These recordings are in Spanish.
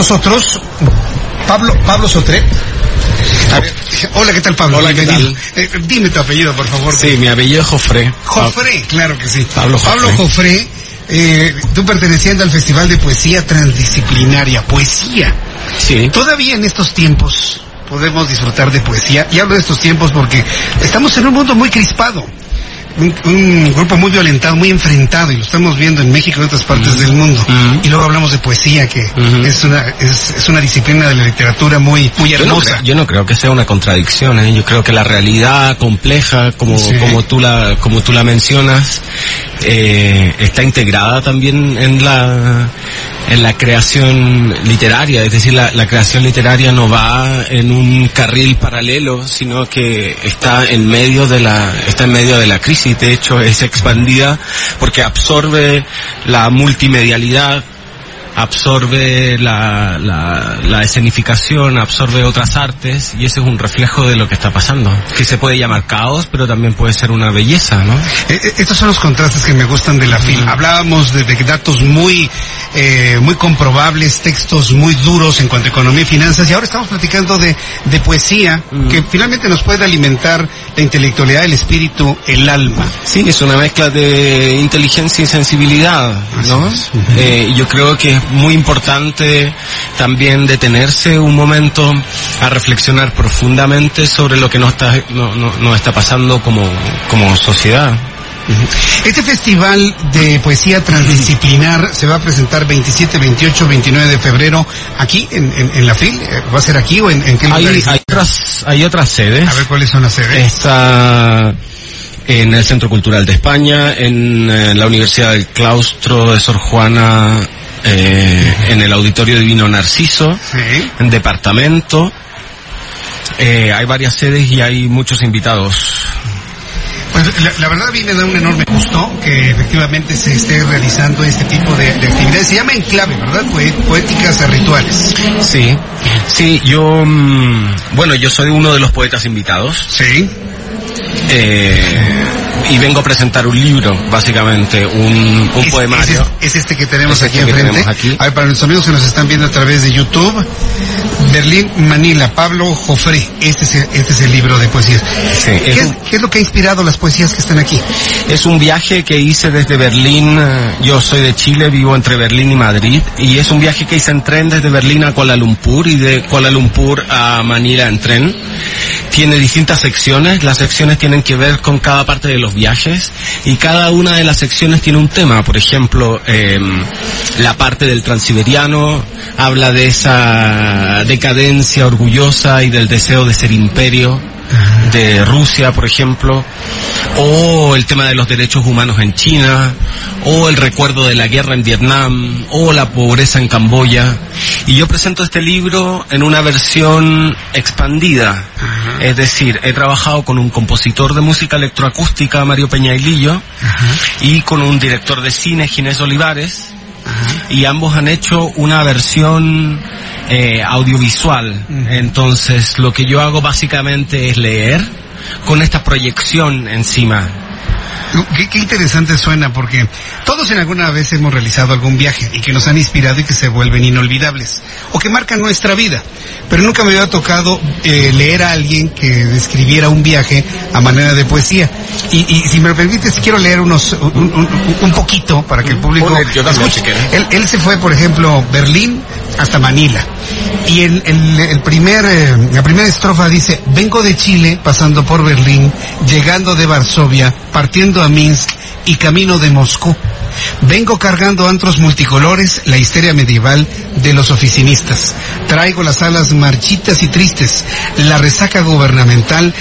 Nosotros, Pablo, Pablo. A ver, hola, ¿qué tal Pablo? Hola, ¿qué Bienvenido. Eh, dime tu apellido, por favor. Sí, mi apellido es Jofre. Jofre, claro que sí. Pablo Jofre. Pablo eh, tú perteneciendo al Festival de Poesía Transdisciplinaria, poesía. Sí. Todavía en estos tiempos podemos disfrutar de poesía. Y hablo de estos tiempos porque estamos en un mundo muy crispado. Un, un grupo muy violentado, muy enfrentado, y lo estamos viendo en México y en otras partes del mundo. Y luego hablamos de poesía, que es, una, es, es una disciplina de la literatura muy, muy Yo no, hermosa. creo, yo no creo que sea una contradicción, ¿eh? yo creo que la realidad compleja, como, Sí. como, tú, la, como tú la mencionas, eh, está integrada también en la, en la creación literaria, es decir, la, la creación literaria no va en un carril paralelo, sino que está en medio de la, está en medio de la crisis, de hecho es expandida porque absorbe la multimedialidad, absorbe la, la, la escenificación, absorbe otras artes y ese es un reflejo de lo que está pasando. Que se puede llamar caos, pero también puede ser una belleza, ¿no? Eh, eh, estos son los contrastes que me gustan de la FIL. Hablábamos de, de datos muy, eh, muy comprobables, textos muy duros en cuanto a economía y finanzas, y ahora estamos platicando de, de poesía, que finalmente nos puede alimentar la intelectualidad, el espíritu, el alma. Sí, es una mezcla de inteligencia y sensibilidad, ¿no? Eh, yo creo que es muy importante también detenerse un momento a reflexionar profundamente sobre lo que nos está, no, no- nos está pasando como, como sociedad. Este festival de poesía transdisciplinar se va a presentar 27, 28, 29 de febrero aquí en, en, en la FIL. Eh, ¿Va a ser aquí o en, en qué Hay, lugares? hay otras, hay otras sedes. A ver cuáles son las sedes. Está en el Centro Cultural de España, en eh, la Universidad del Claustro de Sor Juana, eh, en el Auditorio Divino Narciso, Sí. en Departamento. Eh, hay varias sedes y hay muchos invitados. Pues la, la verdad a mí me da un enorme gusto que efectivamente se esté realizando este tipo de, de actividades. Se llama enclave, ¿verdad? Poéticas rituales. Sí, sí, yo, mm, bueno, yo soy uno de los poetas invitados. Sí. eh, y vengo a presentar un libro, básicamente, un, un Es- poemario. Es, es este que tenemos Es aquí este que enfrente. aquí. A ver, para nuestros amigos que nos están viendo a través de YouTube, Berlín, Manila, Pablo Jofré. Este es el, este es el libro de poesías. Sí, ¿Qué, es es, un- qué es lo que ha inspirado las poesías que están aquí? Es un viaje que hice desde Berlín, eh, yo soy de Chile, vivo entre Berlín y Madrid, y es un viaje que hice en tren desde Berlín a Kuala Lumpur y de Kuala Lumpur a Manila en tren. Tiene distintas secciones, las secciones tienen que ver con cada parte de los viajes y cada una de las secciones tiene un tema, por ejemplo, em, la parte del transiberiano habla de esa decadencia orgullosa y del deseo de ser imperio de Rusia, por ejemplo, o el tema de los derechos humanos en China, o el recuerdo de la guerra en Vietnam, o la pobreza en Camboya. Y yo presento este libro en una versión expandida. Es decir, he trabajado con un compositor de música electroacústica, Mario Peñailillo, y con un director de cine, Ginés Olivares, y ambos han hecho una versión eh, audiovisual. Entonces, lo que yo hago básicamente es leer con esta proyección encima. Qué, qué interesante suena porque todos en alguna vez hemos realizado algún viaje y que nos han inspirado y que se vuelven inolvidables o que marcan nuestra vida. Pero nunca me había tocado eh, leer a alguien que describiera un viaje a manera de poesía. Y, y si me lo permites, quiero leer unos un, un- un poquito para que el público si quieres. Él, él se fue, por ejemplo, Berlín hasta Manila. Y el, el, el primer, eh, la primera estrofa dice, vengo de Chile, pasando por Berlín, llegando de Varsovia, partiendo a Minsk y camino de Moscú. Vengo cargando antros multicolores, la histeria medieval de los oficinistas. Traigo las alas marchitas y tristes, la resaca gubernamental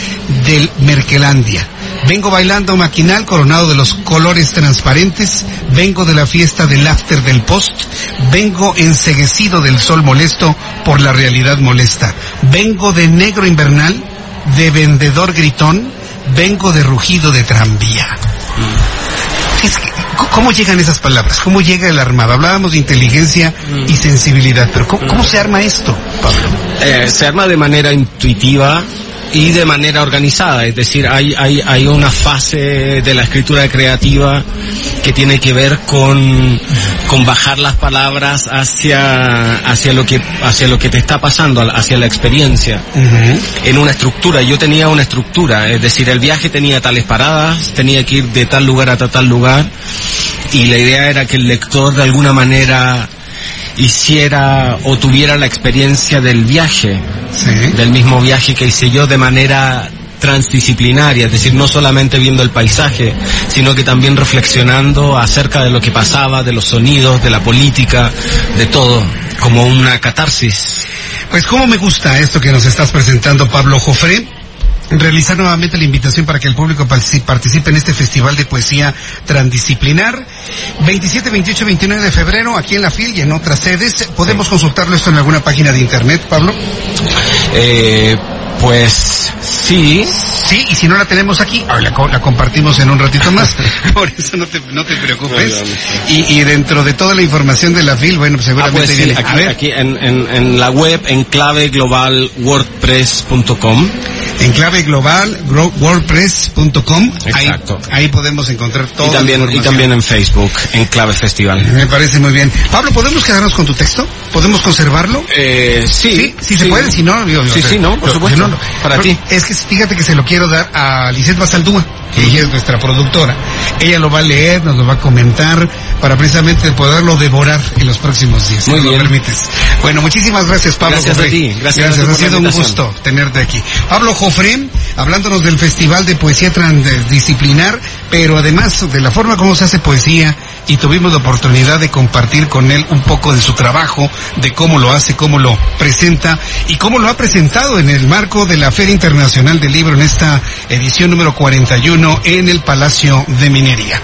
del Merkelandia. Vengo bailando maquinal coronado de los colores transparentes. Vengo de la fiesta del after del post. Vengo enseguecido del sol molesto por la realidad molesta. Vengo de negro invernal, de vendedor gritón. Vengo de rugido de tranvía. Es que, ¿Cómo llegan esas palabras? ¿Cómo llega el armado? Hablábamos de inteligencia y sensibilidad, pero ¿cómo, cómo se arma esto, Pablo? Eh, se arma de manera intuitiva y de manera organizada, es decir, hay, hay, hay una fase de la escritura creativa que tiene que ver con, con bajar las palabras hacia, hacia lo que, hacia lo que te está pasando, hacia la experiencia, en una estructura. Yo tenía una estructura, es decir, el viaje tenía tales paradas, tenía que ir de tal lugar a tal lugar, y la idea era que el lector de alguna manera hiciera o tuviera la experiencia del viaje, Sí. del mismo viaje que hice yo de manera transdisciplinaria, es decir, no solamente viendo el paisaje, sino que también reflexionando acerca de lo que pasaba, de los sonidos, de la política, de todo, como una catarsis. Pues cómo me gusta esto que nos estás presentando, Pablo Jofré. Realizar nuevamente la invitación para que el público partici- participe en este festival de poesía transdisciplinar. 27, 28, 29 de febrero, aquí en la FIL y en otras sedes. ¿Podemos consultarlo esto en alguna página de internet, Pablo? Eh, pues sí, Sí, y si no la tenemos aquí, ahora la, la compartimos en un ratito más. Por eso no te, no te preocupes. Y, y dentro de toda la información de la FIL, bueno, pues Ah, seguramente pues sí, viene. A aquí, ver, aquí en, en, en la web en claveglobalwordpress.com. en clave global, wordpress.com. Ahí, Exacto. ahí podemos encontrar todo. Y también, y también en Facebook, en Clave Festival. Me parece muy bien. Pablo, ¿podemos quedarnos con tu texto? ¿Podemos conservarlo? Eh, sí, Sí, sí se puede, si no, Sí, sí, no, por supuesto. no. Para ti. Es que fíjate que se lo quiero dar a Lisette Basaldúa, que ella es nuestra productora. Ella lo va a leer, nos lo va a comentar, para precisamente poderlo devorar en los próximos días. si me lo bien. permites. Bueno, muchísimas gracias, Pablo. Gracias a ti, gracias, gracias ha sido un gusto tenerte aquí. Pablo Jofré, hablándonos del Festival de Poesía Transdisciplinar, pero además de la forma como se hace poesía, y tuvimos la oportunidad de compartir con él un poco de su trabajo, de cómo lo hace, cómo lo presenta y cómo lo ha presentado en el marco de la Feria Internacional del Libro en esta edición número 41 en el Palacio de Minería.